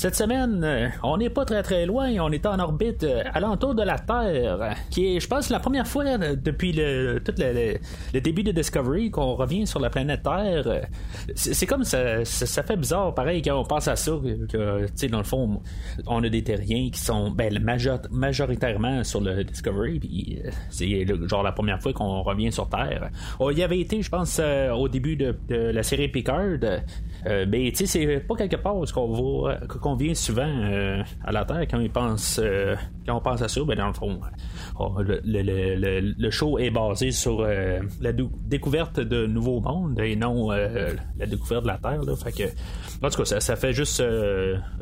Cette semaine, euh, on n'est pas très très loin, on est en orbite euh, alentour de la Terre, qui est, je pense, la première fois euh, depuis le, tout le, début de Discovery qu'on revient sur la planète Terre. C'est comme ça, ça, fait bizarre, pareil, quand on pense à ça, que, tu sais, dans le fond, on a des terriens qui sont ben, majoritairement sur le Discovery, puis c'est genre la première fois qu'on revient sur Terre. Oh, il y avait été, je pense, au début de, la série Picard, mais ben, tu sais, c'est pas quelque part où qu'on voit on vient souvent euh, à la Terre quand, pense, euh, quand on pense à ça, ben dans le fond, oh, le, show est basé sur euh, la découverte de nouveaux mondes et non la découverte de la Terre. En tout cas, ça, fait juste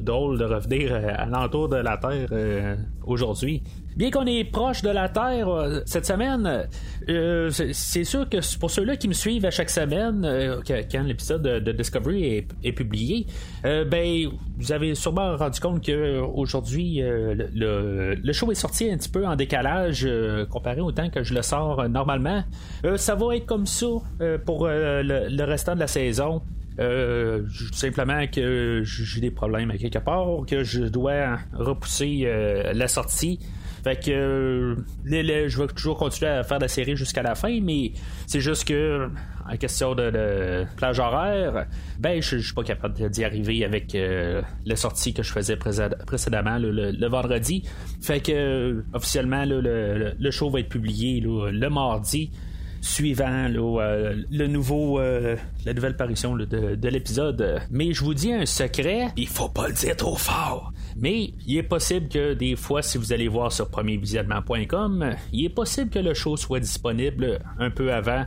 drôle de revenir à l'entour de la Terre aujourd'hui. Bien qu'on est proche de la Terre euh, cette semaine, euh, c'est sûr que pour ceux-là qui me suivent à chaque semaine, euh, quand l'épisode de, Discovery est, publié, ben vous avez sûrement rendu compte que aujourd'hui le, show est sorti un petit peu en décalage comparé au temps que je le sors normalement. ça va être comme ça pour le, restant de la saison. simplement que j'ai des problèmes à quelque part, que je dois repousser la sortie. Fait que euh, je vais toujours continuer à faire la série jusqu'à la fin, mais c'est juste que en question de, plage horaire, ben je suis pas capable d'y arriver avec euh, la sortie que je faisais précédemment le, vendredi. Fait que officiellement le, show va être publié le mardi suivant euh, le nouveau la nouvelle parution de, l'épisode. Mais je vous dis un secret, il faut pas le dire trop fort. Mais il est possible que des fois, si vous allez voir sur premiervisionnement.com, il est possible que le show soit disponible un peu avant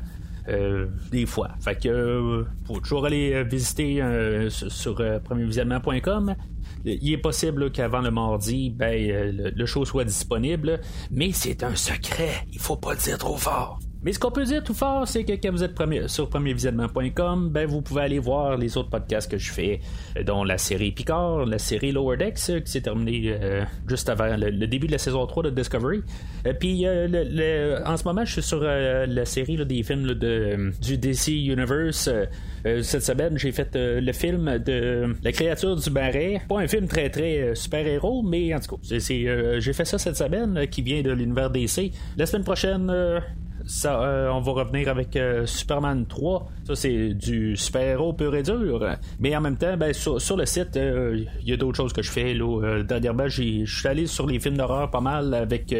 euh, des fois. Fait que euh, faut toujours aller euh, visiter sur, premiervisionnement.com. Il est possible qu'avant le mardi, ben, le, le, show soit disponible, mais c'est un secret. Il faut pas le dire trop fort. Mais ce qu'on peut dire tout fort, c'est que quand vous êtes sur premiervisionnement.com, ben vous pouvez aller voir les autres podcasts que je fais, euh, dont la série Picard, la série Lower Decks, euh, qui s'est terminée euh, juste avant le, début de la saison 3 de Discovery. Puis en ce moment, je suis sur la série des films de, du DC Universe. cette semaine, j'ai fait le film de La créature du marais. Pas un film très très super-héros, mais en tout cas, j'ai fait ça cette semaine, qui vient de l'univers DC. La semaine prochaine, euh, on va revenir avec euh, Superman 3. Ça, c'est du super-héros pur et dur. Mais en même temps, ben, sur, le site, euh, il y a d'autres choses que je fais. Là. dernièrement, je suis allé sur les films d'horreur pas mal avec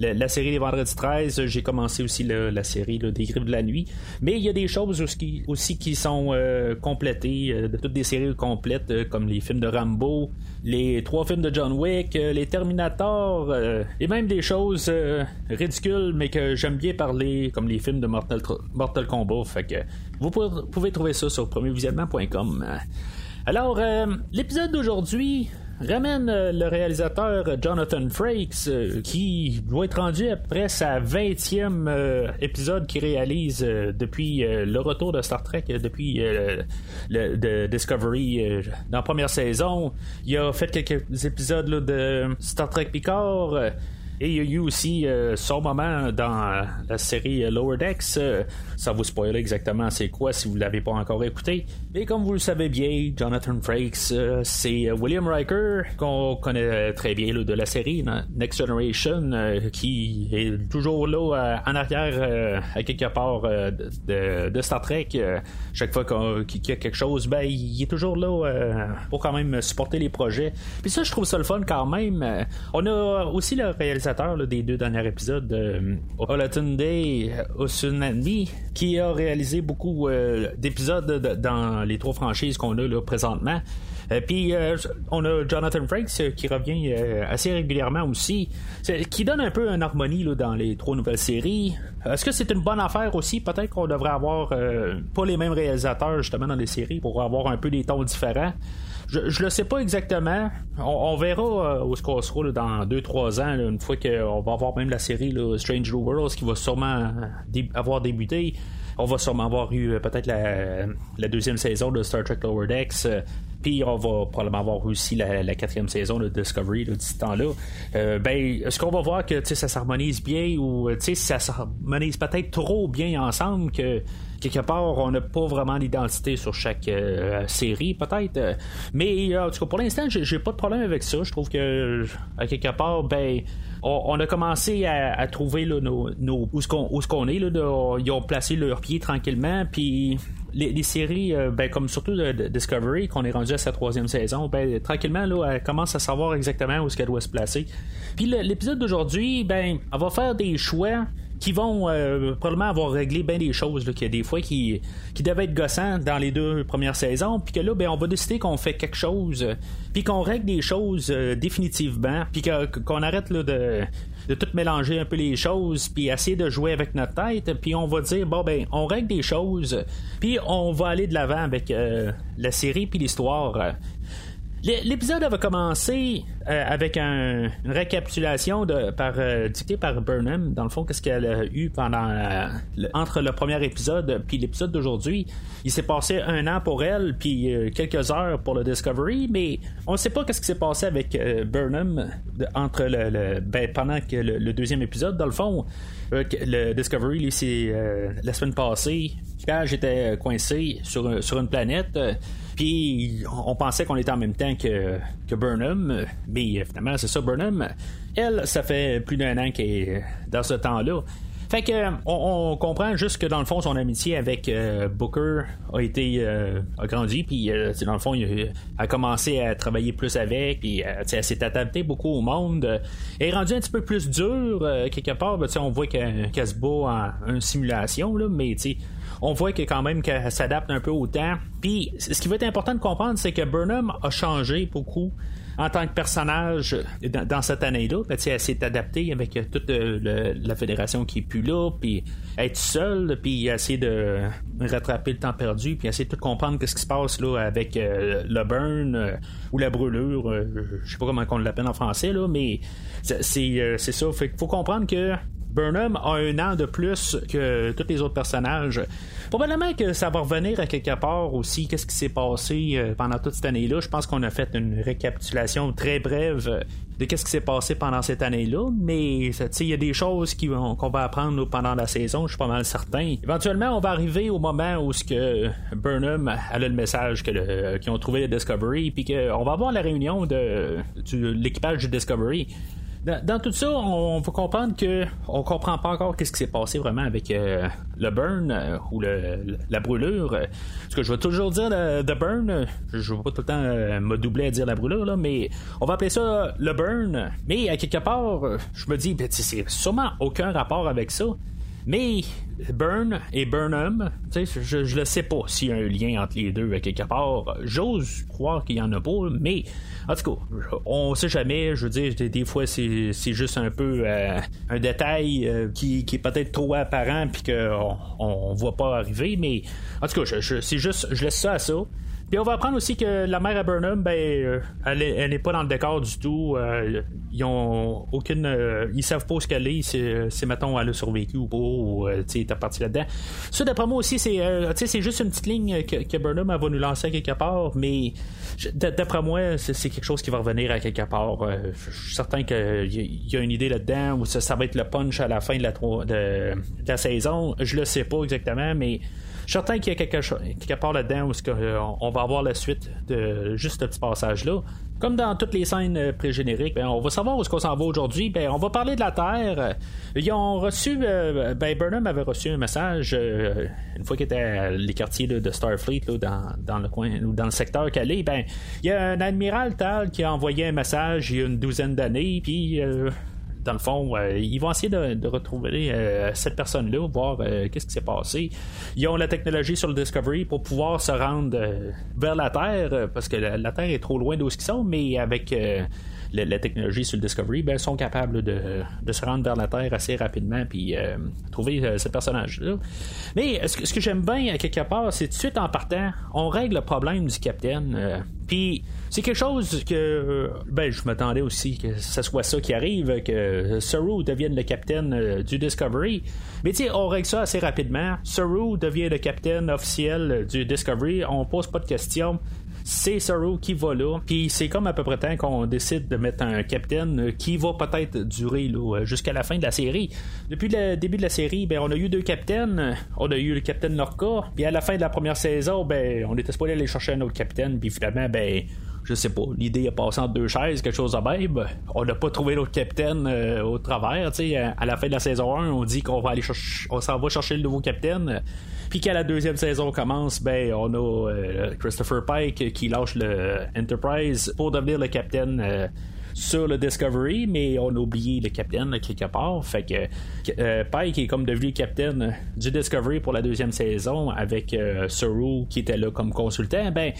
la, série des Vendredis 13, j'ai commencé aussi la série des Griffes de la Nuit. Mais il y a des choses aussi, qui sont euh, complétées, euh, de toutes des séries complètes, euh, comme les films de Rambo, les trois films de John Wick, les Terminator, et même des choses ridicules, mais que j'aime bien parler, comme les films de Mortal, Mortal Kombat. Vous pouvez, trouver ça sur premiervisionnement.com. Alors, l'épisode d'aujourd'hui, ramène euh, le réalisateur Jonathan Frakes, euh, qui doit être rendu après sa 20e euh, épisode qu'il réalise depuis le retour de Star Trek, depuis le, de Discovery dans la première saison. Il a fait quelques épisodes de Star Trek Picard. Et il y a eu aussi euh, son moment dans la série Lower Decks. Euh, ça vous spoil exactement c'est quoi si vous ne l'avez pas encore écouté. Et comme vous le savez bien, Jonathan Frakes, euh, c'est William Riker, qu'on connaît très bien de la série Next Generation, qui est toujours là en arrière à quelque part de, Star Trek. chaque fois qu'il y a quelque chose, ben, il est toujours là pour quand même supporter les projets. Puis ça, je trouve ça le fun quand même. on a aussi le réalisateur des deux derniers épisodes de Olatunde Osunani, qui a réalisé beaucoup euh, d'épisodes dans les trois franchises qu'on a là, présentement. Euh, puis euh, on a Jonathan Frakes qui revient assez régulièrement aussi, qui donne un peu une harmonie là, dans les trois nouvelles séries. Est-ce que c'est une bonne affaire aussi? Peut-être qu'on devrait avoir pas les mêmes réalisateurs justement dans les séries pour avoir un peu des tons différents. Je, je le sais pas exactement. On, verra euh, où ce sera dans 2-3 ans, une fois qu'on va avoir même la série Strange New Worlds qui va sûrement avoir débuté. On va sûrement avoir eu peut-être la, deuxième saison de Star Trek Lower Decks. Puis on va probablement avoir aussi la, quatrième saison de Discovery de ce temps-là. Euh, ben, est-ce qu'on va voir que ça s'harmonise bien ou ça s'harmonise peut-être trop bien ensemble que quelque part, on n'a pas vraiment d'identité sur chaque euh, série, peut-être? Mais en tout cas, pour l'instant, j'ai pas de problème avec ça. Je trouve que, quelque part, ben, on, a commencé à, trouver nos, où ce qu'on est. Là, ils ont placé leurs pieds tranquillement, puis les, séries, euh, ben, comme surtout de, Discovery, qu'on est rendu à sa troisième saison, ben, tranquillement, là, elle commence à savoir exactement où est-ce qu'elle doit se placer. Puis l'épisode d'aujourd'hui, ben, elle va faire des choix qui vont euh, probablement avoir réglé bien des choses qu'il y a des fois qui, qui devaient être gossants dans les deux premières saisons puis que là ben on va décider qu'on fait quelque chose puis qu'on règle des choses euh, définitivement puis qu'on arrête là, de de tout mélanger un peu les choses, puis essayer de jouer avec notre tête, puis on va dire, bon, ben, on règle des choses, puis on va aller de l'avant avec euh, la série puis l'histoire. L'épisode avait commencé euh, avec une récapitulation par, euh, dictée par Burnham, dans le fond, qu'est-ce qu'elle a eu pendant entre le premier épisode puis l'épisode d'aujourd'hui. Il s'est passé un an pour elle, puis euh, quelques heures pour le Discovery, mais on ne sait pas qu'est-ce qui s'est passé avec Burnham entre le, ben, pendant que le, deuxième épisode. Dans le fond, le Discovery, c'est la semaine passée, quand j'étais coincé sur, sur une planète. Puis on pensait qu'on était en même temps que, que Burnham, mais finalement, c'est ça, Burnham. Elle, ça fait plus d'un an qu'elle est dans ce temps-là. Fait que on, comprend juste que dans le fond son amitié avec euh, Booker a été euh, a grandi puis euh, dans le fond il a, commencé à travailler plus avec puis elle s'est adaptée beaucoup au monde. Elle est rendue un petit peu plus dure quelque part. Ben, on voit qu'elle se bat en, une simulation là, mais on voit que quand même qu'elle s'adapte un peu au temps. Puis ce qui va être important de comprendre, c'est que Burnham a changé beaucoup en tant que personnage dans, cette année-là. Ben, elle s'est adaptée avec toute euh, la fédération qui est plus là, puis être seule, puis essayer de rattraper le temps perdu, puis essayer de tout comprendre ce qui se passe là avec euh, le burn euh, ou la brûlure. je sais pas comment on l'appelle en français là, mais c'est ça. Fait faut comprendre que Burnham a un an de plus que tous les autres personnages. Probablement que ça va revenir à quelque part aussi. Qu'est-ce qui s'est passé euh, pendant toute cette année-là? Je pense qu'on a fait une récapitulation très brève de qu'est-ce qui s'est passé pendant cette année-là, mais il y a des choses qu'on va apprendre pendant la saison, je suis pas mal certain. Éventuellement, on va arriver au moment où ce que Burnham a le message qu'ils ont trouvé le Discovery, puis qu'on va avoir la réunion de, de l'équipage du Discovery. Dans, tout ça, on, va comprendre que on comprend pas encore qu'est-ce qui s'est passé vraiment avec euh, le burn euh, ou la brûlure. Ce que je vais toujours dire le, burn, je vais pas tout le temps euh, me doubler à dire la brûlure, mais on va appeler ça le burn. Mais à quelque part, je me dis, ben, c'est sûrement aucun rapport avec ça. Mais Burn et Burnham, je, je le sais pas s'il y a un lien entre les deux à quelque part. J'ose croire qu'il y en a pas, mais en tout cas, on sait jamais. Je veux dire, des, fois, c'est, juste un peu euh, un détail euh, qui, est peut-être trop apparent puis qu'on on voit pas arriver, mais en tout cas, c'est juste, je laisse ça à ça. Puis on va apprendre aussi que la mère à Burnham, ben, euh, elle, n'est pas dans le décor du tout. Euh, ils ont aucune. Euh, ils savent pas où qu'elle est. C'est, mettons, elle a survécu ou pas, ou tu est parti là-dedans. Ça, d'après moi aussi, c'est, c'est juste une petite ligne que, Burnham va nous lancer quelque part, mais d'après moi, c'est, quelque chose qui va revenir à quelque part. je suis certain qu'il y, a une idée là-dedans, ou ça, va être le punch à la fin de la, de la saison. Je le sais pas exactement, mais je suis certain qu'il y a quelque, quelque part là-dedans où euh, on va avoir la suite de juste ce petit passage-là. Comme dans toutes les scènes euh, pré-génériques, ben, on va savoir où est-ce qu'on s'en va aujourd'hui. Ben, on va parler de la Terre. Ils ont reçu, euh, ben, Burnham avait reçu un message une fois qu'il était à les quartiers de Starfleet dans, le coin ou dans le secteur Calais. Ben, il y a un admiral Tal qui a envoyé un message il y a une douzaine d'années, puis dans le fond, euh, ils vont essayer de, retrouver euh, cette personne-là, voir euh, qu'est-ce qui s'est passé. Ils ont la technologie sur le Discovery pour pouvoir se rendre vers la Terre, parce que la, Terre est trop loin d'où ils sont, mais avec la, technologie sur le Discovery, ben, sont capables de, se rendre vers la Terre assez rapidement puis trouver ce personnage-là. Mais ce que, ce que j'aime bien quelque part, c'est tout de suite en partant, on règle le problème du capitaine. Puis c'est quelque chose que ben je m'attendais aussi que ce soit ça qui arrive, que Saru devienne le capitaine du Discovery. Mais tu on règle ça assez rapidement. Saru devient le capitaine officiel du Discovery. On pose pas de questions c'est Saru qui va là. Puis c'est comme à peu près temps qu'on décide de mettre un capitaine qui va peut-être durer jusqu'à la fin de la série. Depuis le début de la série, ben, on a eu deux capitaines. On a eu le capitaine Lorca. Puis à la fin de la première saison, ben, on était supposé aller chercher un autre capitaine. Puis finalement, ben, je sais pas, l'idée a passé entre deux chaises, quelque chose de même. On n'a pas trouvé l'autre capitaine euh, au travers. À la fin de la saison 1, on dit qu'on va aller chercher, on s'en va chercher le nouveau capitaine. Puis qu'à la deuxième saison commence, ben on a euh, Christopher Pike qui lâche le Enterprise pour devenir le capitaine. Euh, sur le Discovery, mais on a oublié le capitaine quelque part. Fait que euh, Pike est comme devenu capitaine du Discovery pour la deuxième saison avec Saru qui était là comme consultant. Ben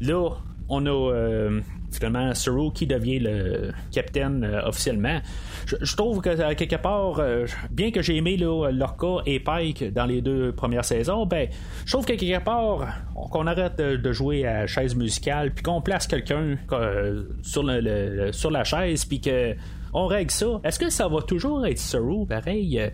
là, on a finalement Saru qui devient le capitaine euh, officiellement. Je, trouve que euh, quelque part, euh, bien que j'ai aimé Lorca et Pike dans les deux premières saisons, ben je trouve que quelque part qu'on arrête de, jouer à chaise musicale puis qu'on place quelqu'un sur, le, sur la chaise puis que on règle ça. Est-ce que ça va toujours être Saru? Pareil? Euh,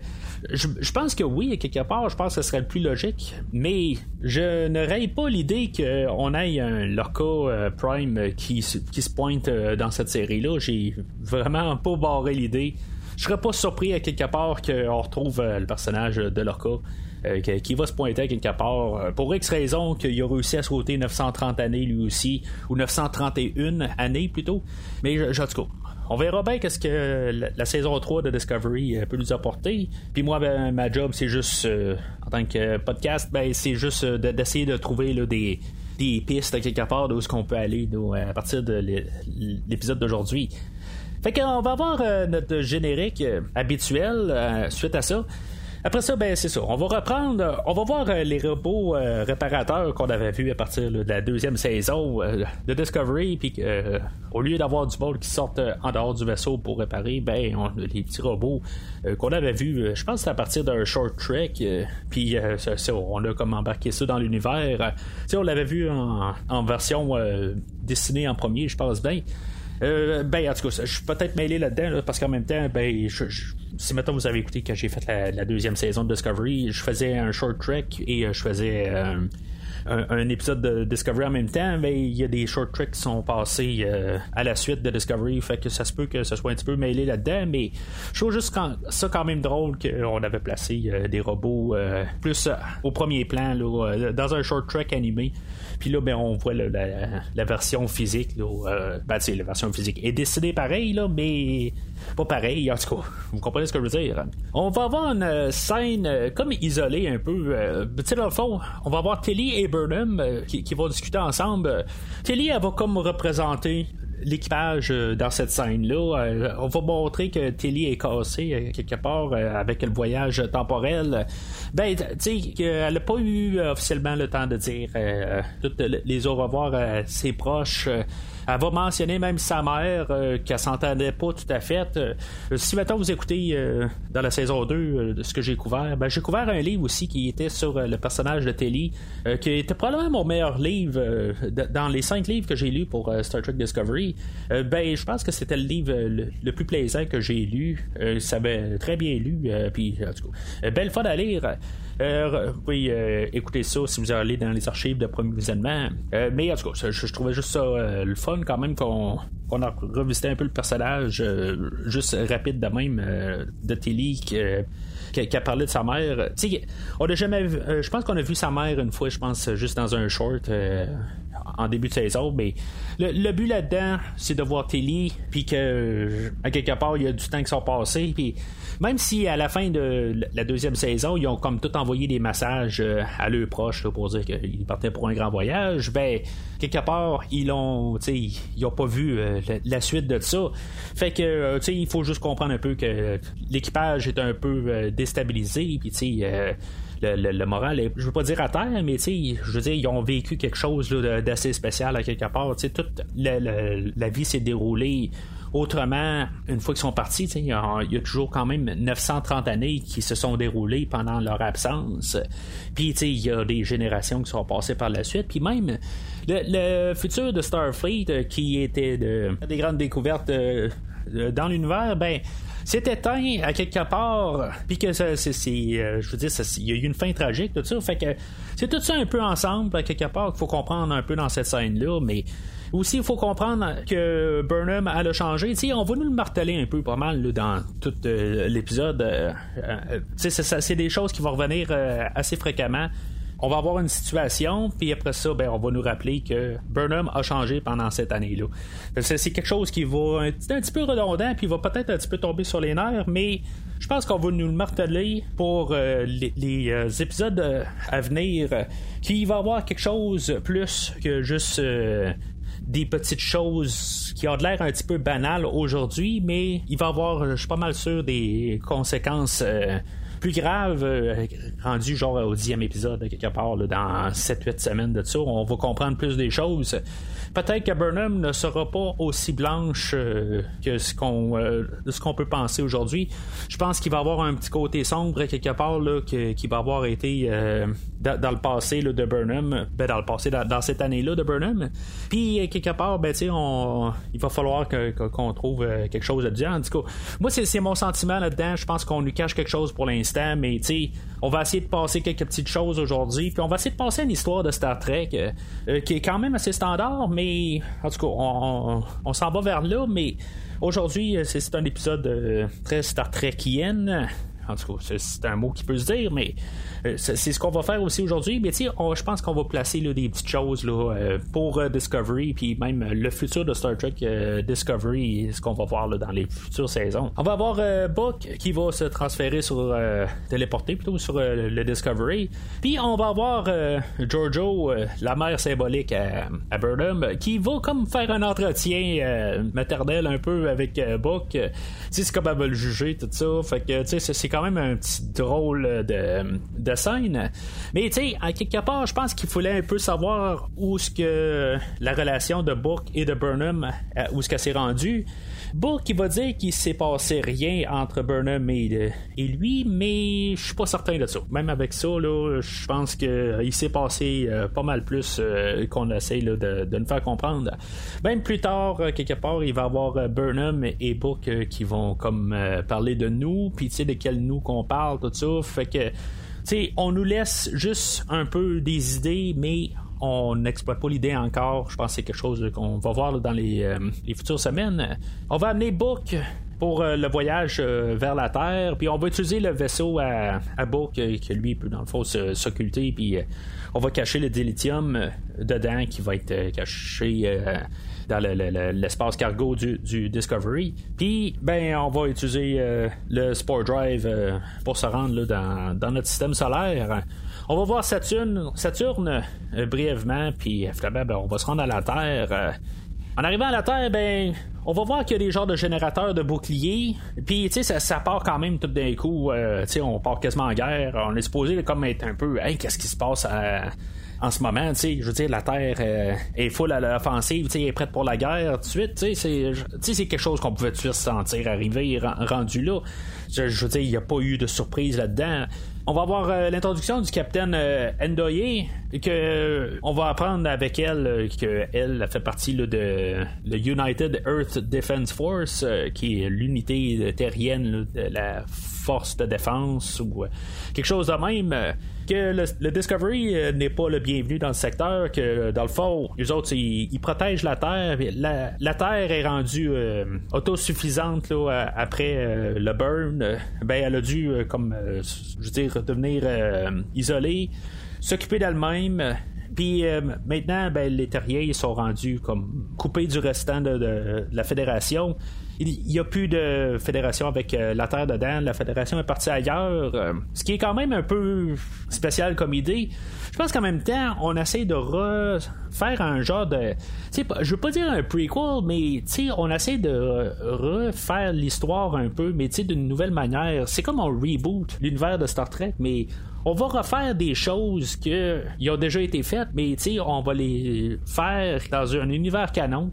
je, pense que oui, quelque part, je pense que ce serait le plus logique, mais je ne règle pas l'idée qu'on ait un Loca euh, Prime qui, qui se pointe euh, dans cette série-là. J'ai vraiment pas barré l'idée. Je serais pas surpris à quelque part qu'on retrouve le personnage de Loca. Qui va se pointer à quelque part pour X raison qu'il a réussi à sauter 930 années lui aussi, ou 931 années plutôt. Mais en tout cas, on verra bien qu'est-ce que la, saison 3 de Discovery euh, peut nous apporter. Puis moi, ben, ma job, c'est juste, euh, en tant que podcast, ben, c'est juste euh, d'essayer de trouver des, pistes quelque part d'où est-ce qu'on peut aller à partir de l'épisode d'aujourd'hui. Fait qu'on va avoir notre générique habituel suite à ça. Après ça, ben c'est ça. On va reprendre, on va voir euh, les robots euh, réparateurs qu'on avait vus à partir de la deuxième saison euh, de Discovery, puis au lieu d'avoir du bol qui sortent en dehors du vaisseau pour réparer, ben on, les petits robots qu'on avait vus, je pense c'est à partir d'un short trek, puis on a comme embarqué ça dans l'univers. on l'avait vu en, version dessinée en premier, je pense bien. Euh, ben, en tout cas, je suis peut-être mêlé là-dedans, parce qu'en même temps, ben, si maintenant vous avez écouté quand j'ai fait la, deuxième saison de Discovery, je faisais un short trek et euh, je faisais euh, un, épisode de Discovery en même temps, mais il y a des short treks qui sont passés à la suite de Discovery, fait que ça se peut que ce soit un petit peu mêlé là-dedans, mais je trouve juste ça quand même drôle qu'on avait placé des robots plus au premier plan dans un short trek animé. Puis là, ben, on voit la, version physique. Là, euh, ben, la version physique est dessinée pareil, là, mais pas pareil. En tout cas, vous comprenez ce que je veux dire? On va avoir une euh, scène euh, comme isolée un peu. tu sais, dans le fond, on va avoir Tilly et Burnham qui, vont discuter ensemble. Tilly, elle va comme représenter l'équipage euh, dans cette scène-là. Euh, on va montrer que Tilly est cassée euh, quelque part avec le voyage temporel. Ben, tu sais, qu'elle n'a pas eu officiellement le temps de dire toutes les au revoir à ses proches. Elle va mentionner même sa mère euh, qu'elle s'entendait pas tout à fait. Euh, si maintenant vous écoutez euh, dans la saison 2 de ce que j'ai couvert, ben, j'ai couvert un livre aussi qui était sur le personnage de Telly, qui était probablement mon meilleur livre dans les cinq livres que j'ai lus pour Star Trek Discovery. ben, je pense que c'était le livre le, plus plaisant que j'ai lu. ça m'a très bien lu. puis, en tout cas, belle fois à lire. Euh, vous euh, ça si vous allez dans les archives de premier visionnement. Euh, mais en tout cas, je, trouvais juste ça le fun quand même qu'on a revisité un peu le personnage juste rapide de même de Tilly qui, a parlé de sa mère. on a jamais je pense qu'on a vu sa mère une fois, je pense, juste dans un short en début de saison, mais le, but là-dedans, c'est de voir Tilly, puis que à quelque part, il y a du temps qui sont passés, puis même si à la fin de la deuxième saison, ils ont comme tout envoyé des messages euh, à leurs proches pour dire qu'ils partaient pour un grand voyage, ben quelque part ils ont, ils n'ont pas vu euh, la, suite de ça. Fait que euh, il faut juste comprendre un peu que l'équipage est un peu déstabilisé, puis tu sais le, moral, est, je veux pas dire à terre, mais je veux dire, ils ont vécu quelque chose d'assez spécial à quelque part. toute la, vie s'est déroulée autrement, une fois qu'ils sont partis, il y, a toujours quand même 930 années qui se sont déroulées pendant leur absence. Puis il y a des générations qui sont passées par la suite. Puis même le, futur de Starfleet, euh, qui était des grandes découvertes euh, dans l'univers, ben c'est éteint à quelque part, puis que c'est, euh, je veux dire, il y a eu une fin tragique, tout ça. Fait que c'est tout ça un peu ensemble, à quelque part, qu'il faut comprendre un peu dans cette scène-là, mais aussi, il faut comprendre que Burnham a changé. T'sais, on va nous le marteler un peu pas mal dans tout euh, l'épisode. Euh, c'est des choses qui vont revenir assez fréquemment on va avoir une situation, puis après ça, ben, on va nous rappeler que Burnham a changé pendant cette année-là. C'est quelque chose qui va être un petit peu redondant, puis va peut-être un petit peu tomber sur les nerfs, mais je pense qu'on va nous le marteler pour euh, les, euh, épisodes euh, à venir, qu'il va avoir quelque chose plus que juste des petites choses qui ont l'air un petit peu banales aujourd'hui, mais il va avoir, je suis pas mal sûr, des conséquences plus grave, euh, rendu genre au dixième épisode, quelque part, dans 7-8 semaines de ça, on va comprendre plus des choses. Peut-être que Burnham ne sera pas aussi blanche euh, que ce qu'on euh, ce qu'on peut penser aujourd'hui. Je pense qu'il va avoir un petit côté sombre quelque part là, qui va avoir été dans, le passé de Burnham, ben, dans le passé, dans, cette année-là de Burnham. Puis quelque part, ben, on, il va falloir qu'on trouve quelque chose de dire. En tout cas, moi c'est mon sentiment là-dedans. Je pense qu'on lui cache quelque chose pour l'instant mais on va essayer de passer quelques petites choses aujourd'hui, puis on va essayer de passer une histoire de Star Trek euh, euh, qui est quand même assez standard, mais en tout cas, on, s'en va vers là, mais aujourd'hui, euh, c'est un épisode très Star Trekien. En tout cas, c'est un mot qui peut se dire, mais c'est ce qu'on va faire aussi aujourd'hui. Mais je pense qu'on va placer des petites choses euh, pour euh, Discovery, puis même le futur de Star Trek Discovery, ce qu'on va voir dans les futures saisons. On va avoir Book qui va se transférer sur téléporter plutôt sur le Discovery. Puis on va avoir Giorgio, la mère symbolique à, Burnham, qui va comme faire un entretien maternel un peu avec Book. c'est comme elle va le juger, tout ça. Fait que c'est quand même un petit drôle de scène. Mais tu sais, à quelque part, je pense qu'il fallait un peu savoir où ce que la relation de Book et de Burnham, euh, où ce qu'elle s'est rendue. Book, il va dire qu'il s'est passé rien entre Burnham et, et, lui, mais je suis pas certain de ça. Même avec ça, je pense qu'il euh, s'est passé euh, pas mal plus qu'on essaie de, de, nous faire comprendre. Même plus tard, quelque part, il va y avoir Burnham et Book qui vont comme parler de nous, puis tu sais de quel nous qu'on parle, tout ça. Fait que on nous laisse juste un peu des idées, mais on n'exploite pas l'idée encore. Je pense que c'est quelque chose qu'on va voir dans euh, les, futures semaines. On va amener Book pour euh, le voyage euh, vers la Terre, puis on va utiliser le vaisseau à, Book, que lui peut dans le fond s'occulter, puis on va cacher le dilithium dedans qui va être caché dans l'espace cargo du, Discovery. Puis, ben, on va utiliser euh, le Sport Drive euh, pour se rendre dans, notre système solaire. On va voir Saturne, Saturne euh, brièvement, puis finalement, ben, on va se rendre à la Terre. En arrivant à la Terre, ben, on va voir qu'il y a des genres de générateurs de boucliers. Puis, tu sais, ça, part quand même tout d'un coup. tu sais, on part quasiment en guerre. On est supposé comme être un peu, hey, qu'est-ce qui se passe à en ce moment, tu sais, je veux dire, la Terre euh, est full à l'offensive, tu sais, est prête pour la guerre tout de suite, tu sais, c'est quelque chose qu'on pouvait tout sentir arriver rendu là. Je, veux dire, il n'y a pas eu de surprise là-dedans. On va avoir euh, l'introduction du capitaine euh, Endoye, que on va apprendre avec elle qu'elle a fait partie de le United Earth Defense Force, qui est l'unité terrienne de la force de défense ou quelque chose de même que le, Discovery euh, n'est pas le bienvenu dans le secteur, que dans le fond, les autres, ils, protègent la Terre. La, Terre est rendue euh, autosuffisante là, après euh, le burn. Ben, elle a dû, comme je veux dire, devenir isolée, s'occuper d'elle-même. Puis maintenant, ben, les terriers sont rendus comme coupés du restant de la fédération il n'y a plus de fédération avec euh, la Terre dedans. La fédération est partie ailleurs. Euh, ce qui est quand même un peu spécial comme idée. Je pense qu'en même temps, on essaie de refaire un genre de. Je veux pas dire un prequel, mais on essaie de refaire l'histoire un peu, mais d'une nouvelle manière. C'est comme on reboot l'univers de Star Trek, mais on va refaire des choses qui ont déjà été faites, mais on va les faire dans un univers canon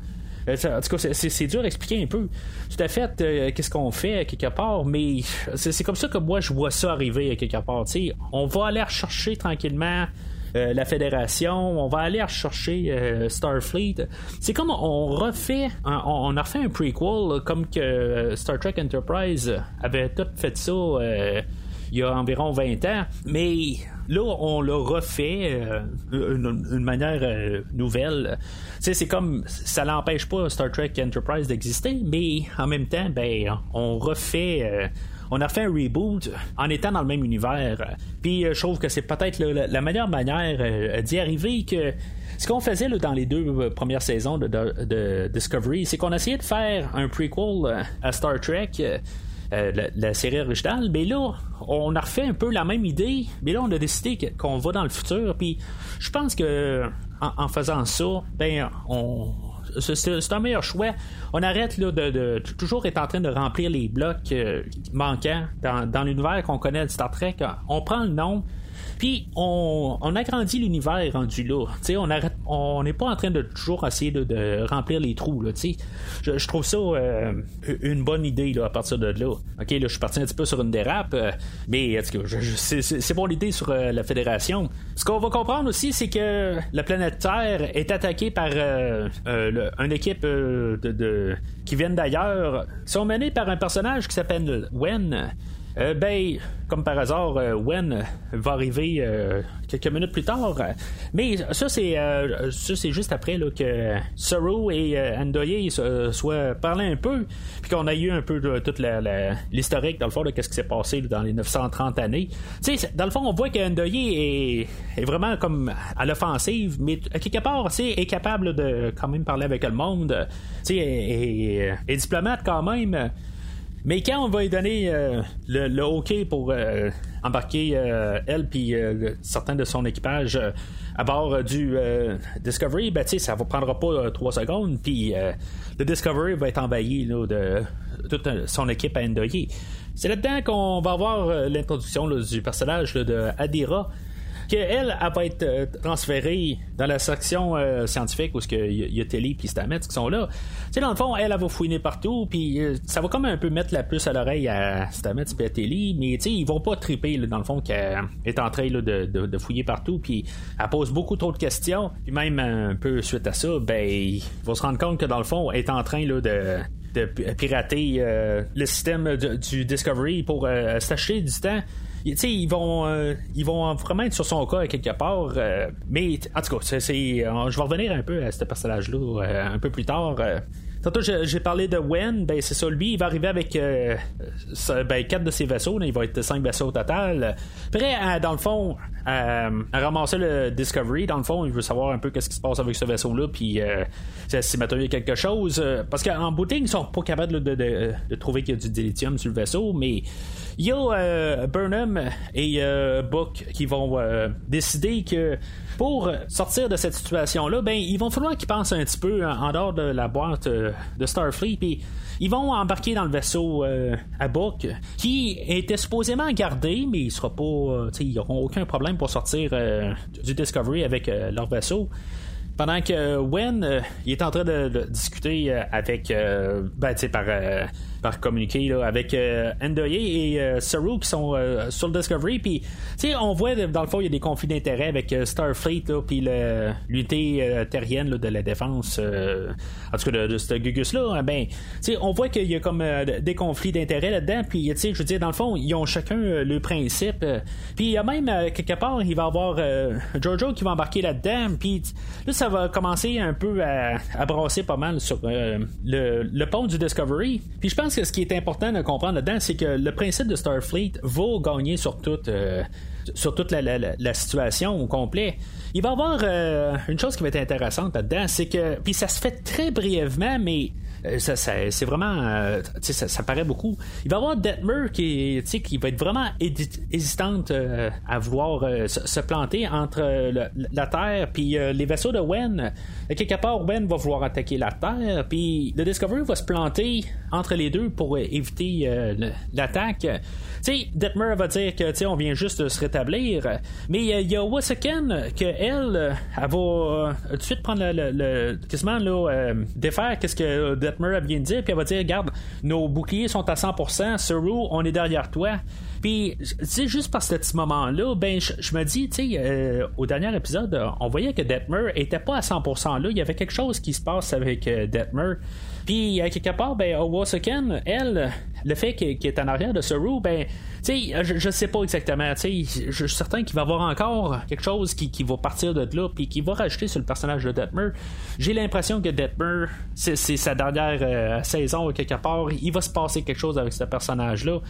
en tout cas, c'est dur à expliquer un peu. Tout à fait, qu'est-ce qu'on fait quelque part, mais c'est comme ça que moi je vois ça arriver quelque part. on va aller rechercher tranquillement euh, la Fédération, on va aller rechercher euh, Starfleet. C'est comme on refait, on, a refait un prequel comme que Star Trek Enterprise avait tout fait ça euh, il y a environ 20 ans, mais là, on l'a refait d'une manière nouvelle. c'est comme ça n'empêche pas Star Trek Enterprise d'exister, mais en même temps, ben, on refait on a fait un reboot en étant dans le même univers. Puis euh, je trouve que c'est peut-être la, meilleure manière euh, d'y arriver que ce qu'on faisait dans les deux euh, premières saisons de, Discovery, c'est qu'on essayait de faire un prequel à Star Trek. La, série originale, mais là, on a refait un peu la même idée, mais là, on a décidé qu'on va dans le futur, puis je pense que en faisant ça, ben, on, c'est un meilleur choix. On arrête de, toujours être en train de remplir les blocs euh, manquants dans, dans l'univers qu'on connaît de Star Trek. On prend le nom, puis on, agrandit l'univers rendu là. on arrête, on n'est pas en train de toujours essayer de, remplir les trous. Là, je, je trouve ça euh, une bonne idée là, à partir de là. Ok, là, je suis parti un petit peu sur une dérape, euh, mais c'est bon l'idée sur euh, la fédération. Ce qu'on va comprendre aussi, c'est que la planète Terre est attaquée par une équipe qui viennent d'ailleurs, sont menés par un personnage qui s'appelle Wen. Euh, ben, comme par hasard, euh, Wen va arriver euh, quelques minutes plus tard. Mais ça, c'est ça, c'est juste après là, que Saru et Andoye soient parlé un peu, puis qu'on a eu un peu de, toute l'historique, dans le fond, de ce qui s'est passé dans les 930 années. Tu sais, dans le fond, on voit qu'Andoye est, est vraiment comme à l'offensive, mais quelque part, est capable de quand même parler avec le monde. Tu sais, est diplomate quand même. Mais quand on va lui donner euh, le, OK pour euh, embarquer euh, elle puis certains de son équipage à bord du Discovery, ben ça ne prendra pas trois secondes, puis le Discovery va être envahi de toute son équipe à endoyer. C'est là-dedans qu'on va avoir l'introduction du personnage de Adira qu'elle, elle va être euh, transférée dans la section euh, scientifique où il y, a Telly et Stamets qui sont là. Tu dans le fond, elle, elle va fouiner partout, puis euh, ça va comme un peu mettre la puce à l'oreille à Stamets et à Telly, mais tu sais, ils vont pas triper, dans le fond, qu'elle est en train de, fouiller partout, puis elle pose beaucoup trop de questions, puis même un peu suite à ça, ben, ils vont se rendre compte que dans le fond, elle est en train là, de de pirater le système du Discovery pour s'acheter du temps ils vont, euh, ils vont vraiment être sur son cas quelque part. Euh, mais en tout cas, c'est, euh, je vais revenir un peu à ce personnage-là un peu plus tard. Tantôt, j'ai parlé de Wen, ben c'est ça, lui, il va arriver avec ben, quatre de ses vaisseaux, il va être cinq vaisseaux au total. Prêt à, dans le fond, à, ramasser le Discovery, dans le fond, il veut savoir un peu qu'est-ce qui se passe avec ce vaisseau-là, puis si maintenant il y a quelque chose. parce qu'en boutique, ils sont pas capables de, de trouver qu'il y a du dilithium sur le vaisseau, mais il y a euh, Burnham et euh, Book qui vont euh, décider que pour sortir de cette situation-là, ben ils vont falloir qu'ils pensent un petit peu en, dehors de la boîte de Starfleet, puis ils vont embarquer dans le vaisseau à Book, qui était supposément gardé, mais il sera pas, ils n'auront aucun problème pour sortir du Discovery avec leur vaisseau. Pendant que Wen, est en train de, discuter avec, ben, tu sais, par communiquer avec euh, et euh, Saru qui sont euh, sur le Discovery. Puis, on voit dans le fond, il y a des conflits d'intérêts avec euh, Starfleet, puis l'unité terrienne de la défense, en tout cas de, ce Gugus-là. Hein, ben, on voit qu'il y a comme des conflits d'intérêts là-dedans. Puis, je veux dire, dans le fond, ils ont chacun le principe. Puis, il y a même, quelque part, il va y avoir Jojo qui va embarquer là-dedans. Puis, là, ça va commencer un peu à, brasser pas mal sur le, le pont du Discovery. Puis, je pense que ce qui est important de comprendre là-dedans, c'est que le principe de Starfleet va gagner sur toute, euh, sur toute la, situation au complet. Il va y avoir euh, une chose qui va être intéressante là-dedans, c'est que, puis ça se fait très brièvement, mais ça, c'est vraiment. Ça, ça, paraît beaucoup. Il va y avoir Detmer qui, qui va être vraiment hésitante à vouloir se, planter entre la Terre puis les vaisseaux de Wen. quelque part, Wen va vouloir attaquer la Terre, puis le Discovery va se planter entre les deux pour éviter l'attaque. Detmer va dire que, on vient juste de se rétablir, mais il y a Wasaken que elle, va euh, tout de suite prendre le, le, quasiment là, euh, défaire qu'est-ce que Detmer vient de dire, puis elle va dire, regarde, nos boucliers sont à 100%, Saru, on est derrière toi. Puis, sais, juste par ce petit moment-là, ben, je me dis, tu sais, euh, au dernier épisode, on voyait que Detmer était pas à 100% là. Il y avait quelque chose qui se passe avec Detmer. Puis, à quelque part, ben, Owasaken, elle, le fait qu'il est en arrière de Saru, ben, tu sais, je, sais pas exactement. Tu sais, je suis certain qu'il va y avoir encore quelque chose qui, va partir de là, puis qui va rajouter sur le personnage de Detmer. J'ai l'impression que Detmer, c'est sa dernière euh, saison, quelque part, il va se passer quelque chose avec ce personnage-là.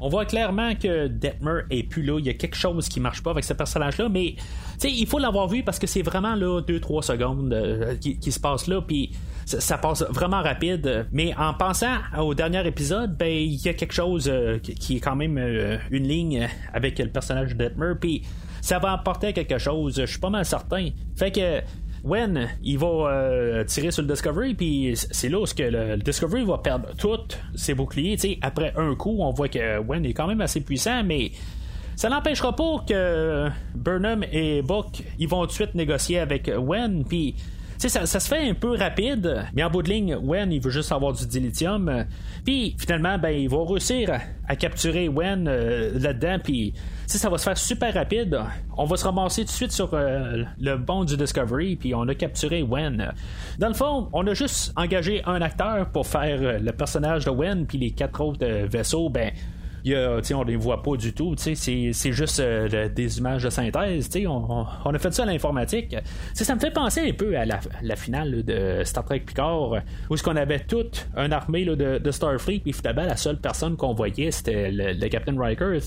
On voit clairement que Detmer est plus là. Il y a quelque chose qui marche pas avec ce personnage-là, mais il faut l'avoir vu parce que c'est vraiment là 2-3 secondes euh, qui, se passe là, puis ça, passe vraiment rapide. Mais en pensant au dernier épisode, ben il y a quelque chose euh, qui, est quand même euh, une ligne avec le personnage de Detmer, puis ça va apporter quelque chose. Je suis pas mal certain. Fait que Wen, il va euh, tirer sur le Discovery, puis c'est là où que le, Discovery va perdre tous ses boucliers. après un coup, on voit que Wen est quand même assez puissant, mais ça n'empêchera pas que Burnham et Buck ils vont tout de suite négocier avec Wen, puis ça, ça, se fait un peu rapide, mais en bout de ligne, Wen, il veut juste avoir du dilithium. Puis finalement, ben, il va réussir à, capturer Wen euh, là-dedans. Puis ça va se faire super rapide. On va se ramasser tout de suite sur euh, le bon du Discovery. Puis on a capturé Wen. Dans le fond, on a juste engagé un acteur pour faire euh, le personnage de Wen. Puis les quatre autres vaisseaux, ben on les voit pas du tout. C'est juste euh, des images de synthèse. On, on, a fait ça à l'informatique. Ça me fait penser un peu à la, finale de Star Trek Picard, où ce qu'on avait toute une armée de, Starfleet, puis finalement la seule personne qu'on voyait c'était le, Captain Riker,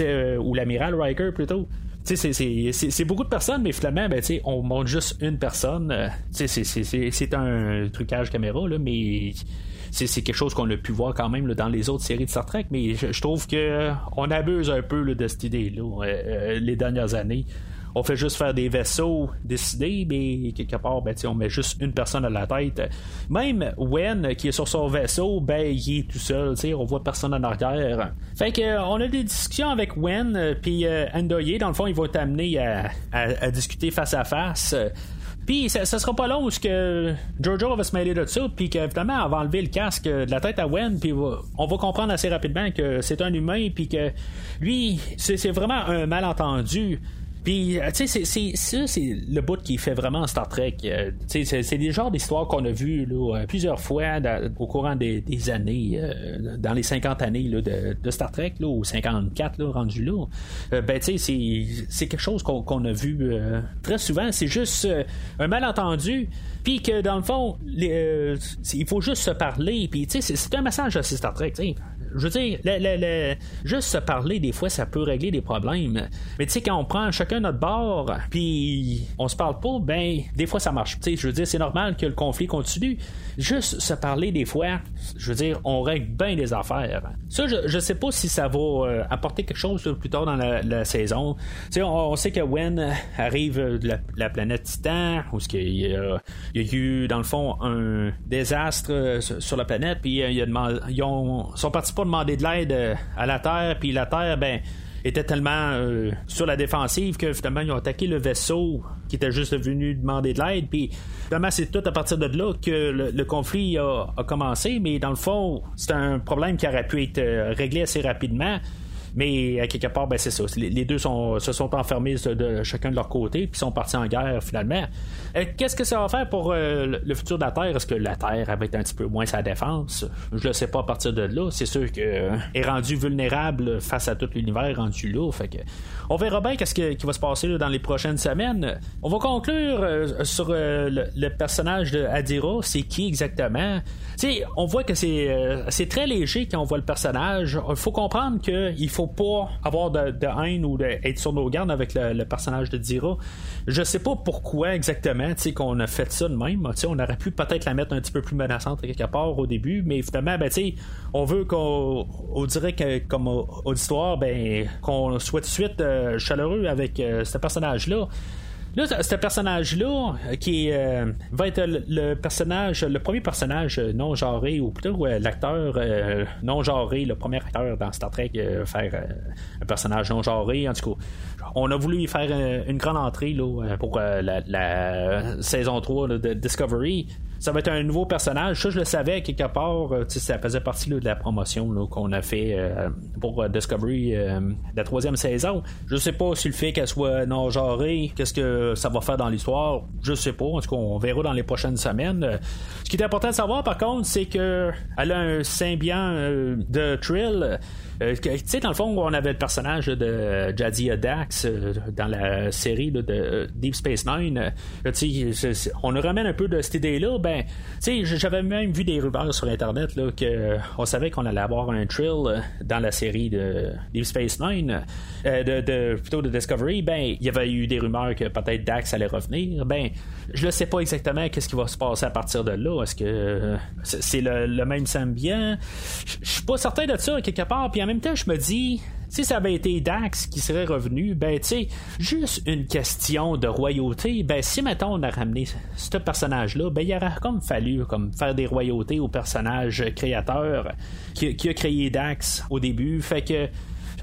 euh, ou l'amiral Riker plutôt. C'est beaucoup de personnes, mais finalement, ben, on montre juste une personne. Euh, c'est un trucage caméra, là, mais c'est quelque chose qu'on a pu voir quand même dans les autres séries de Star Trek, mais je, trouve que euh, on abuse un peu de cette idée-là euh, euh, les dernières années. On fait juste faire des vaisseaux décidés, mais quelque part, ben, on met juste une personne à la tête. Même Wen, qui est sur son vaisseau, ben, il est tout seul, on voit personne en arrière. Fait que on a des discussions avec Wen, puis Andoye, dans le fond, il va t'amener à, à, discuter face à face. Puis ça, sera pas long où que Jojo va se mêler de ça, puis qu'évidemment, elle va enlever le casque de la tête à Wen, puis on va comprendre assez rapidement que c'est un humain, puis que lui, c'est vraiment un malentendu. Puis, euh, tu sais, c'est, ça, c'est le bout qui fait vraiment Star Trek. Euh, tu sais, c'est des genres d'histoires qu'on a vues là, euh, plusieurs fois au courant des, années, dans les 50 années là, de, Star Trek, là, ou 54, là, rendu là. ben, tu sais, c'est quelque chose qu'on a vu très souvent. C'est juste un malentendu. Puis que dans le fond, il faut juste se parler. Puis, tu sais, c'est un message assez Star Trek. sais je veux dire, juste se parler, des fois, ça peut régler des problèmes. Mais tu sais, quand on prend chacun notre bord, puis on se parle pas, ben, des fois, ça marche. Je veux dire, c'est normal que le conflit continue. Juste se parler, des fois, je veux dire, on règle bien des affaires. Ça, je, je sais pas si ça va euh, apporter quelque chose plus tard dans la, saison. Sais, on, sait que Wen arrive de la, planète Titan, où il y, a, y a eu, dans le fond, un désastre euh, sur la planète, puis euh, ils ont, sont partis pas demander de l'aide euh, à la Terre, puis la Terre, ben, était tellement euh, sur la défensive que finalement ils ont attaqué le vaisseau qui était juste venu demander de l'aide. Puis finalement c'est tout à partir de là que le, conflit a, commencé. Mais dans le fond, c'est un problème qui aurait pu être euh, réglé assez rapidement. Mais à quelque part, ben, c'est ça. Les, deux sont, se sont enfermés de, chacun de leur côté, puis sont partis en guerre finalement. Euh, qu'est-ce que ça va faire pour euh, le futur de la Terre? Est-ce que la Terre va être un petit peu moins sa défense? Je le sais pas à partir de là. C'est sûr qu'elle est rendue vulnérable face à tout l'univers rendu là. Fait que on verra bien qu'est-ce qui va se passer dans les prochaines semaines. On va conclure euh, sur le, personnage de Adira. C'est qui exactement? on voit que c'est très léger quand on voit le personnage. Il faut comprendre qu'il faut pas avoir de, haine ou être sur nos gardes avec le, personnage de Dira. Je sais pas pourquoi exactement qu'on a fait ça de même. on aurait pu peut-être la mettre un petit peu plus menaçante quelque part au début, mais finalement, ben, on veut qu'on dirait que comme auditoire, ben, qu'on soit de suite euh, chaleureux avec euh, ce personnage-là. Là, ce personnage-là, euh, qui euh, va être le, personnage, le premier personnage non genré, ou plutôt l'acteur euh, non genré, le premier acteur dans Star Trek, faire un personnage non genré. En tout cas, on a voulu y faire une grande entrée là, pour la, saison 3 de Discovery ça va être un nouveau personnage. Ça, je le savais quelque part. Euh, ça faisait partie de la promotion qu'on a fait euh, pour euh, Discovery la troisième saison. Je sais pas si le fait qu'elle soit non genrée, qu'est-ce que ça va faire dans l'histoire. Je sais pas. En tout cas, on verra dans les prochaines semaines. Ce qui est important de savoir, par contre, c'est que elle a un symbiant de Trill euh, tu sais, dans le fond, on avait le personnage de Jadia Dax euh, dans la série de euh, Deep Space Nine. on nous ramène un peu de cette idée-là. Ben, j'avais même vu des rumeurs sur Internet là, que on savait qu'on allait avoir un trill dans la série de Deep Space Nine, de, plutôt de Discovery. Ben, il y avait eu des rumeurs que peut-être Dax allait revenir. Ben, je ne sais pas exactement qu'est-ce qui va se passer à partir de là. Est-ce que c'est le, même symbiont? Je suis pas certain de ça quelque part. Puis en même temps, je me dis, si ça avait été Dax qui serait revenu, tu sais, juste une question de royauté, ben si mettons on a ramené ce personnage-là, ben il aurait comme fallu comme faire des royautés au personnage créateur qui, a créé Dax au début. Fait que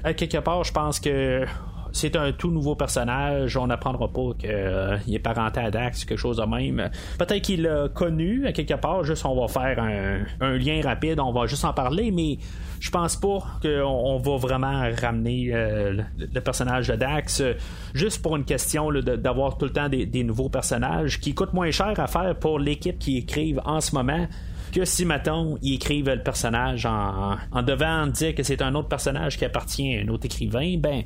à quelque part, je pense que c'est un tout nouveau personnage. On n'apprendra pas qu'il euh, est parenté à Dax, quelque chose de même. Peut-être qu'il l'a connu à quelque part. Juste, on va faire un, lien rapide. On va juste en parler, mais je pense pas qu'on va vraiment ramener euh, le, personnage de Dax euh, juste pour une question d'avoir tout le temps des, nouveaux personnages qui coûtent moins cher à faire pour l'équipe qui écrivent en ce moment que si, mettons, ils écrivent le personnage en, en devant dire que c'est un autre personnage qui appartient à un autre écrivain, ben,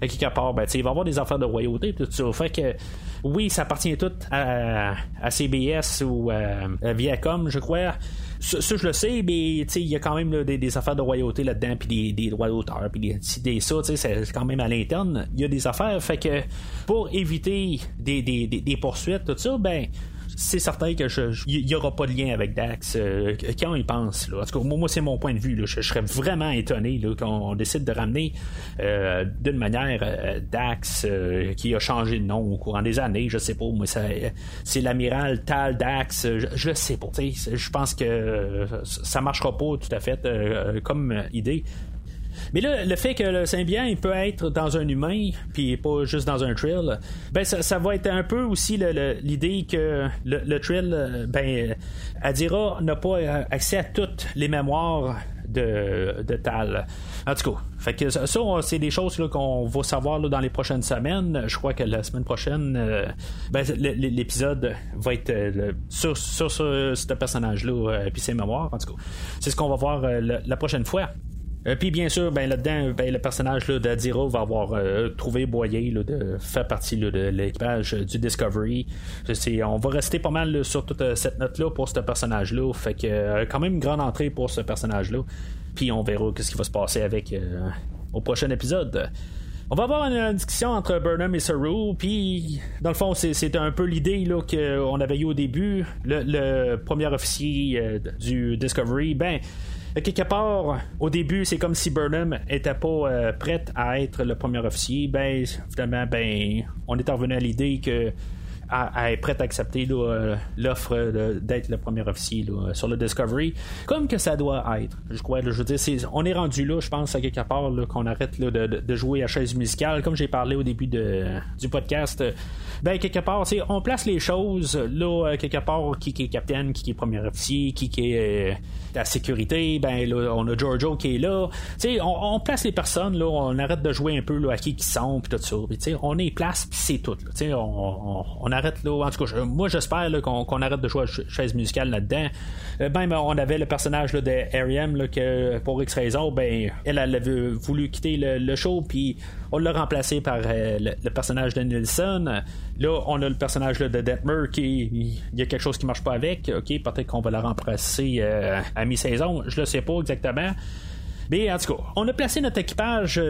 à quelque part, ben, il va y avoir des affaires de royauté, tout ça. Fait que, oui, ça appartient tout à, CBS ou à Viacom, je crois. Ça, je le sais, mais il y a quand même des, affaires de royauté là-dedans, puis des, droits d'auteur, puis des, des ça, c'est quand même à l'interne. Il y a des affaires, fait que pour éviter des, des poursuites, tout ça, ben c'est certain que il n'y aura pas de lien avec Dax euh, quand il pense. Là? En tout cas, moi, c'est mon point de vue. Je, serais vraiment étonné qu'on décide de ramener euh, d'une manière euh, Dax qui a changé de nom au courant des années. Je sais pas, moi, c'est l'amiral Tal Dax. Je, ne sais pas. Je pense que ça marchera pas tout à fait comme idée. Mais là, le fait que le symbiont il peut être dans un humain, puis pas juste dans un trill, ben ça, va être un peu aussi l'idée que le, trill, ben Adira n'a pas accès à toutes les mémoires de, de Tal. En tout cas, fait que ça, c'est des choses qu'on va savoir dans les prochaines semaines. Je crois que la semaine prochaine, euh, ben, l'épisode va être euh, sur, sur, ce personnage-là et puis ses mémoires. En tout cas, c'est ce qu'on va voir euh, la prochaine fois. Euh, puis bien sûr, ben là-dedans, ben, le personnage d'Adira va avoir euh, trouvé Boyer de faire partie de l'équipage du Discovery. on va rester pas mal sur toute euh, cette note-là pour ce personnage-là. Fait que quand même une grande entrée pour ce personnage-là. Puis on verra ce qui va se passer avec au prochain épisode. On va avoir une, discussion entre Burnham et Saru, puis dans le fond, c'est un peu l'idée qu'on avait eu au début. Le, premier officier du Discovery, ben, quelque part, au début, c'est comme si Burnham était pas euh, prête à être le premier officier. Ben, finalement, ben, on est revenu à l'idée que elle est prête à accepter euh, l'offre d'être le premier officier sur le Discovery, comme que ça doit être. Je crois, je veux dire, on est rendu là, je pense, à quelque part, qu'on arrête de, jouer à chaise musicale, comme j'ai parlé au début du podcast. Ben, quelque part, on place les choses, là, euh, quelque part, qui, est capitaine, qui, est premier officier, qui, est euh, la sécurité, ben, là, on a Giorgio qui est là. On, on, place les personnes, là, on arrête de jouer un peu là, à qui ils sont, puis tout ça. on est place, c'est tout. on, on arrête là. En tout cas, moi j'espère qu'on arrête de jouer à chaise musicale là-dedans. Euh, ben, ben, on avait le personnage là, de Ariam que pour X raison, ben elle, avait voulu quitter le, show, puis on l'a remplacé par euh, le, personnage de Nilsson. Là, on a le personnage de Detmer qui il y a quelque chose qui marche pas avec. Ok, peut-être qu'on va la remplacer euh, à mi-saison. Je le sais pas exactement. Mais en tout cas, on a placé notre équipage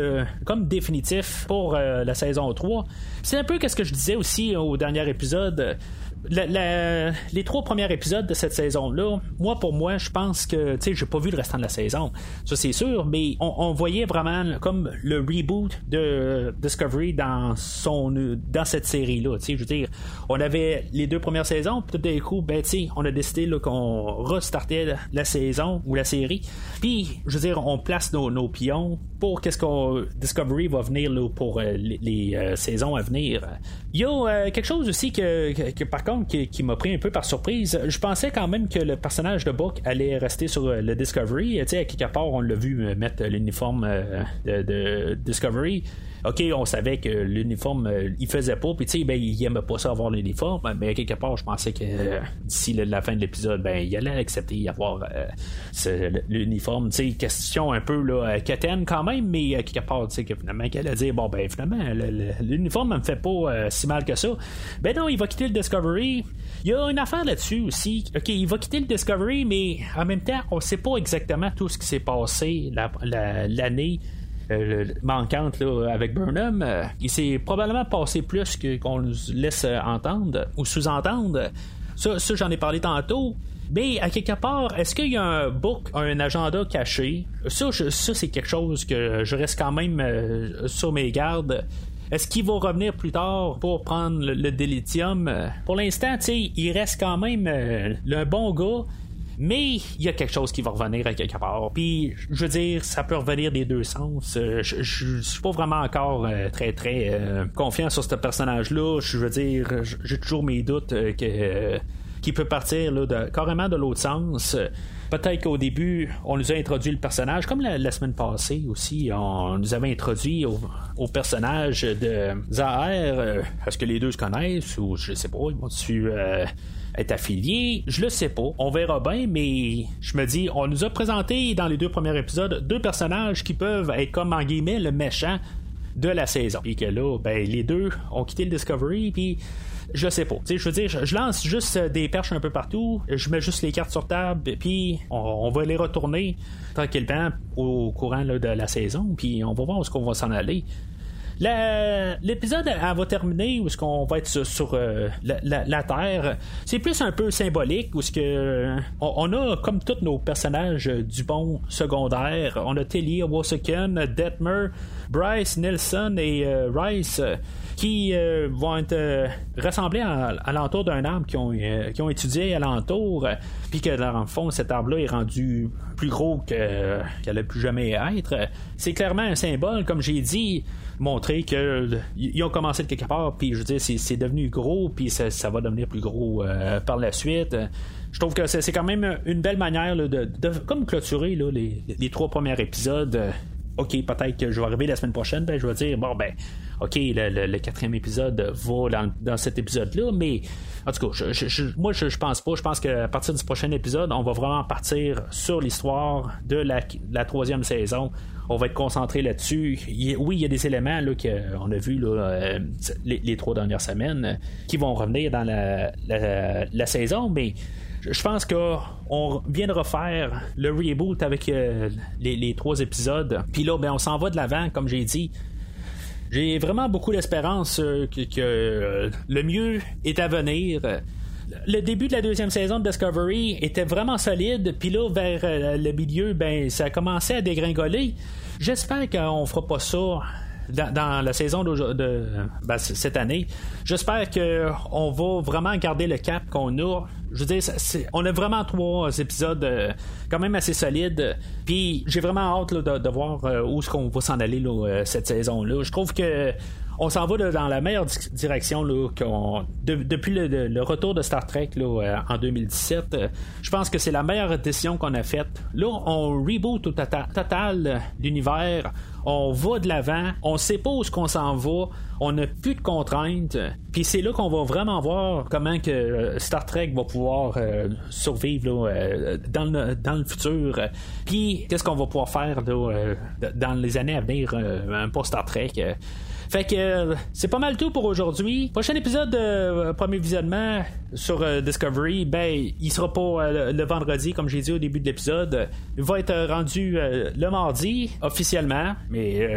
comme définitif pour la saison 3. C'est un peu ce que je disais aussi au dernier épisode les trois premiers épisodes de cette saison-là, moi, pour moi, je pense que, tu sais, j'ai pas vu le restant de la saison. Ça, c'est sûr, mais on, voyait vraiment comme le reboot de Discovery dans son dans cette série-là. Tu sais, je veux dire, on avait les deux premières saisons, puis tout d'un coup, ben, tu sais, on a décidé qu'on restartait la saison ou la série. Puis, je veux dire, on place nos, pions pour qu'est-ce qu'on Discovery va venir là, pour euh, les, euh, saisons à venir. Il y a euh, quelque chose aussi que, par contre qui, m'a pris un peu par surprise. Je pensais quand même que le personnage de Book allait rester sur le Discovery. Tu sais, à quelque part, on l'a vu mettre l'uniforme de, Discovery. OK, on savait que l'uniforme, euh, il faisait pas, puis tu sais, ben, il aimait pas ça avoir l'uniforme, mais à quelque part, je pensais que euh, d'ici la fin de l'épisode, ben, il allait accepter avoir euh, l'uniforme. Tu sais, question un peu, là, quétaine quand même, mais quelque part, tu sais, que finalement, qu'elle a dit, bon, ben, finalement, l'uniforme me fait pas si mal que ça. Ben non, il va quitter le Discovery. Il y a une affaire là-dessus aussi. OK, il va quitter le Discovery, mais en même temps, on sait pas exactement tout ce qui s'est passé l'année. Euh, manquante avec Burnham, euh, il s'est probablement passé plus qu'on nous laisse entendre ou sous-entendre. Ça, j'en ai parlé tantôt. Mais à quelque part, est-ce qu'il y a un book, un agenda caché? Ça, ça c'est quelque chose que je reste quand même euh, sur mes gardes. Est-ce qu'il va revenir plus tard pour prendre le, le Pour l'instant, il reste quand même le bon gars mais il y a quelque chose qui va revenir à quelque part. Puis, je veux dire, ça peut revenir des deux sens. Euh, je, je, suis pas vraiment encore euh, très, très euh, confiant sur ce personnage-là. Je veux dire, j'ai toujours mes doutes que qui peut partir là, carrément de l'autre sens. Peut-être qu'au début, on nous a introduit le personnage, comme la, semaine passée aussi, on nous avait introduit au, personnage de Zahir. Est-ce que les deux se connaissent ou je sais pas, ils vont-tu est affilié. Je le sais pas. On verra bien, mais je me dis, on nous a présenté dans les deux premiers épisodes deux personnages qui peuvent être comme en guillemets le méchant de la saison. Puis que là, ben, les deux ont quitté le Discovery, puis je sais pas. je veux dire, je, lance juste des perches un peu partout, je mets juste les cartes sur table, puis on, va les retourner tranquillement au courant de la saison, puis on va voir où est-ce qu'on va s'en aller. L'épisode va terminer où est-ce qu'on va être sur, euh, la, Terre. C'est plus un peu symbolique où ce que euh, on, a comme tous nos personnages du bon secondaire. On a Telly, Wosaken, Detmer, Bryce, Nelson et euh, Rice qui vont être rassemblés à, l'entour d'un arbre qui ont, étudié à l'entour, puis que dans le fond, cet arbre-là est rendu plus gros qu'elle ne pu jamais être. C'est clairement un symbole, comme j'ai dit montrer qu'ils ont commencé de quelque part, puis je veux dire, c'est devenu gros, puis ça, va devenir plus gros euh, par la suite. Je trouve que c'est quand même une belle manière de, comme clôturer les, trois premiers épisodes. OK, peut-être que je vais arriver la semaine prochaine, ben, je vais dire, bon, ben, OK, le, quatrième épisode va dans, cet épisode-là, mais en tout cas, moi, je, pense pas. Je pense qu'à partir du prochain épisode, on va vraiment partir sur l'histoire de la troisième saison on va être concentré là-dessus. Oui, il y a des éléments qu'on a vus euh, les, trois dernières semaines qui vont revenir dans la, saison, mais je pense qu'on vient de refaire le reboot avec euh, les, trois épisodes. Puis là, ben, on s'en va de l'avant, comme j'ai dit. J'ai vraiment beaucoup d'espérance que, le mieux est à venir le début de la deuxième saison de Discovery était vraiment solide, puis là, vers euh, le milieu, ben, ça a commencé à dégringoler. J'espère qu'on fera pas ça dans, la saison de, ben, cette année. J'espère qu'on va vraiment garder le cap qu'on a. Je veux dire, on a vraiment trois épisodes euh, quand même assez solides. Puis j'ai vraiment hâte de, voir euh, où est-ce qu'on va s'en aller cette saison-là. Je trouve que on s'en va dans la meilleure direction depuis le, retour de Star Trek euh, en 2017. Euh, je pense que c'est la meilleure décision qu'on a faite. Là, on reboot au tota-, total l'univers. On va de l'avant. On sait pas qu'on s'en va. On n'a plus de contraintes. Puis c'est là qu'on va vraiment voir comment que euh, Star Trek va pouvoir survivre dans, le, dans le futur. Puis qu'est-ce qu'on va pouvoir faire dans les années à venir pour Star Trek. Fait que c'est pas mal tout pour aujourd'hui. Prochain épisode de premier visionnement sur Discovery, ben il sera pas le vendredi comme j'ai dit au début de l'épisode. Il va être rendu le mardi officiellement, mais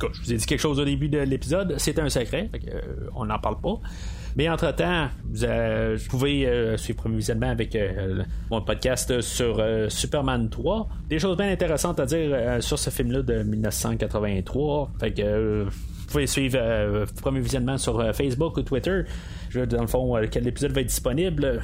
en je vous ai dit quelque chose au début de l'épisode, c'est un secret, on n'en parle pas. Mais entre-temps, vous, pouvez suivre premier visionnement avec mon podcast sur Superman 3. Des choses bien intéressantes à dire sur ce film-là de 1983. Fait que vous pouvez suivre euh, premier visionnement sur euh, Facebook ou Twitter. Dans le fond, euh, quel épisode va être disponible,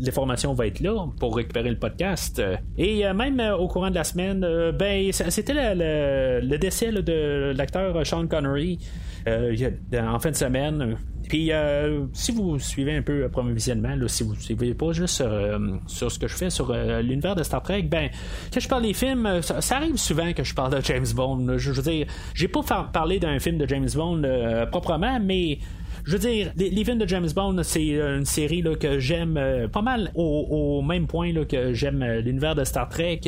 l'information va être là pour récupérer le podcast. Et même au courant de la semaine, ben c'était le, décès de l'acteur Sean Connery en fin de semaine. Puis, euh, si vous suivez un peu le premier visionnement, si vous ne suivez pas juste euh, sur ce que je fais sur euh, l'univers de Star Trek, ben, quand je parle des films, ça, arrive souvent que je parle de James Bond. Je, veux dire, j'ai pas parlé d'un film de James Bond proprement, mais je veux dire, les, films de James Bond, c'est une série que j'aime pas mal au, même point que j'aime l'univers de Star Trek.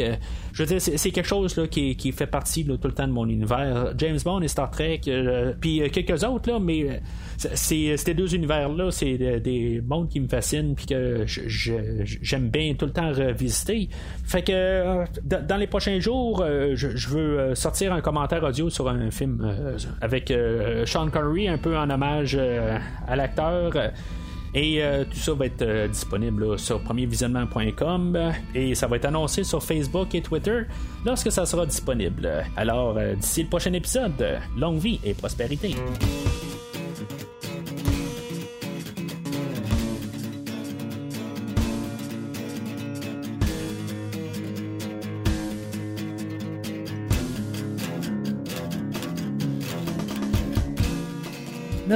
je veux dire, c'est, quelque chose qui, fait partie tout le temps de mon univers. James Bond et Star Trek, puis quelques autres, là, mais c'est, ces deux univers-là, c'est des, mondes qui me fascinent puis que j'aime bien tout le temps revisiter. Fait que euh, dans les prochains jours, euh, je, veux euh, sortir un commentaire audio sur un film avec Sean Connery, un peu en hommage à l'acteur. Et tout ça va être disponible sur premiervisionnement.com et ça va être annoncé sur Facebook et Twitter lorsque ça sera disponible. Alors, d'ici le prochain épisode, longue vie et prospérité.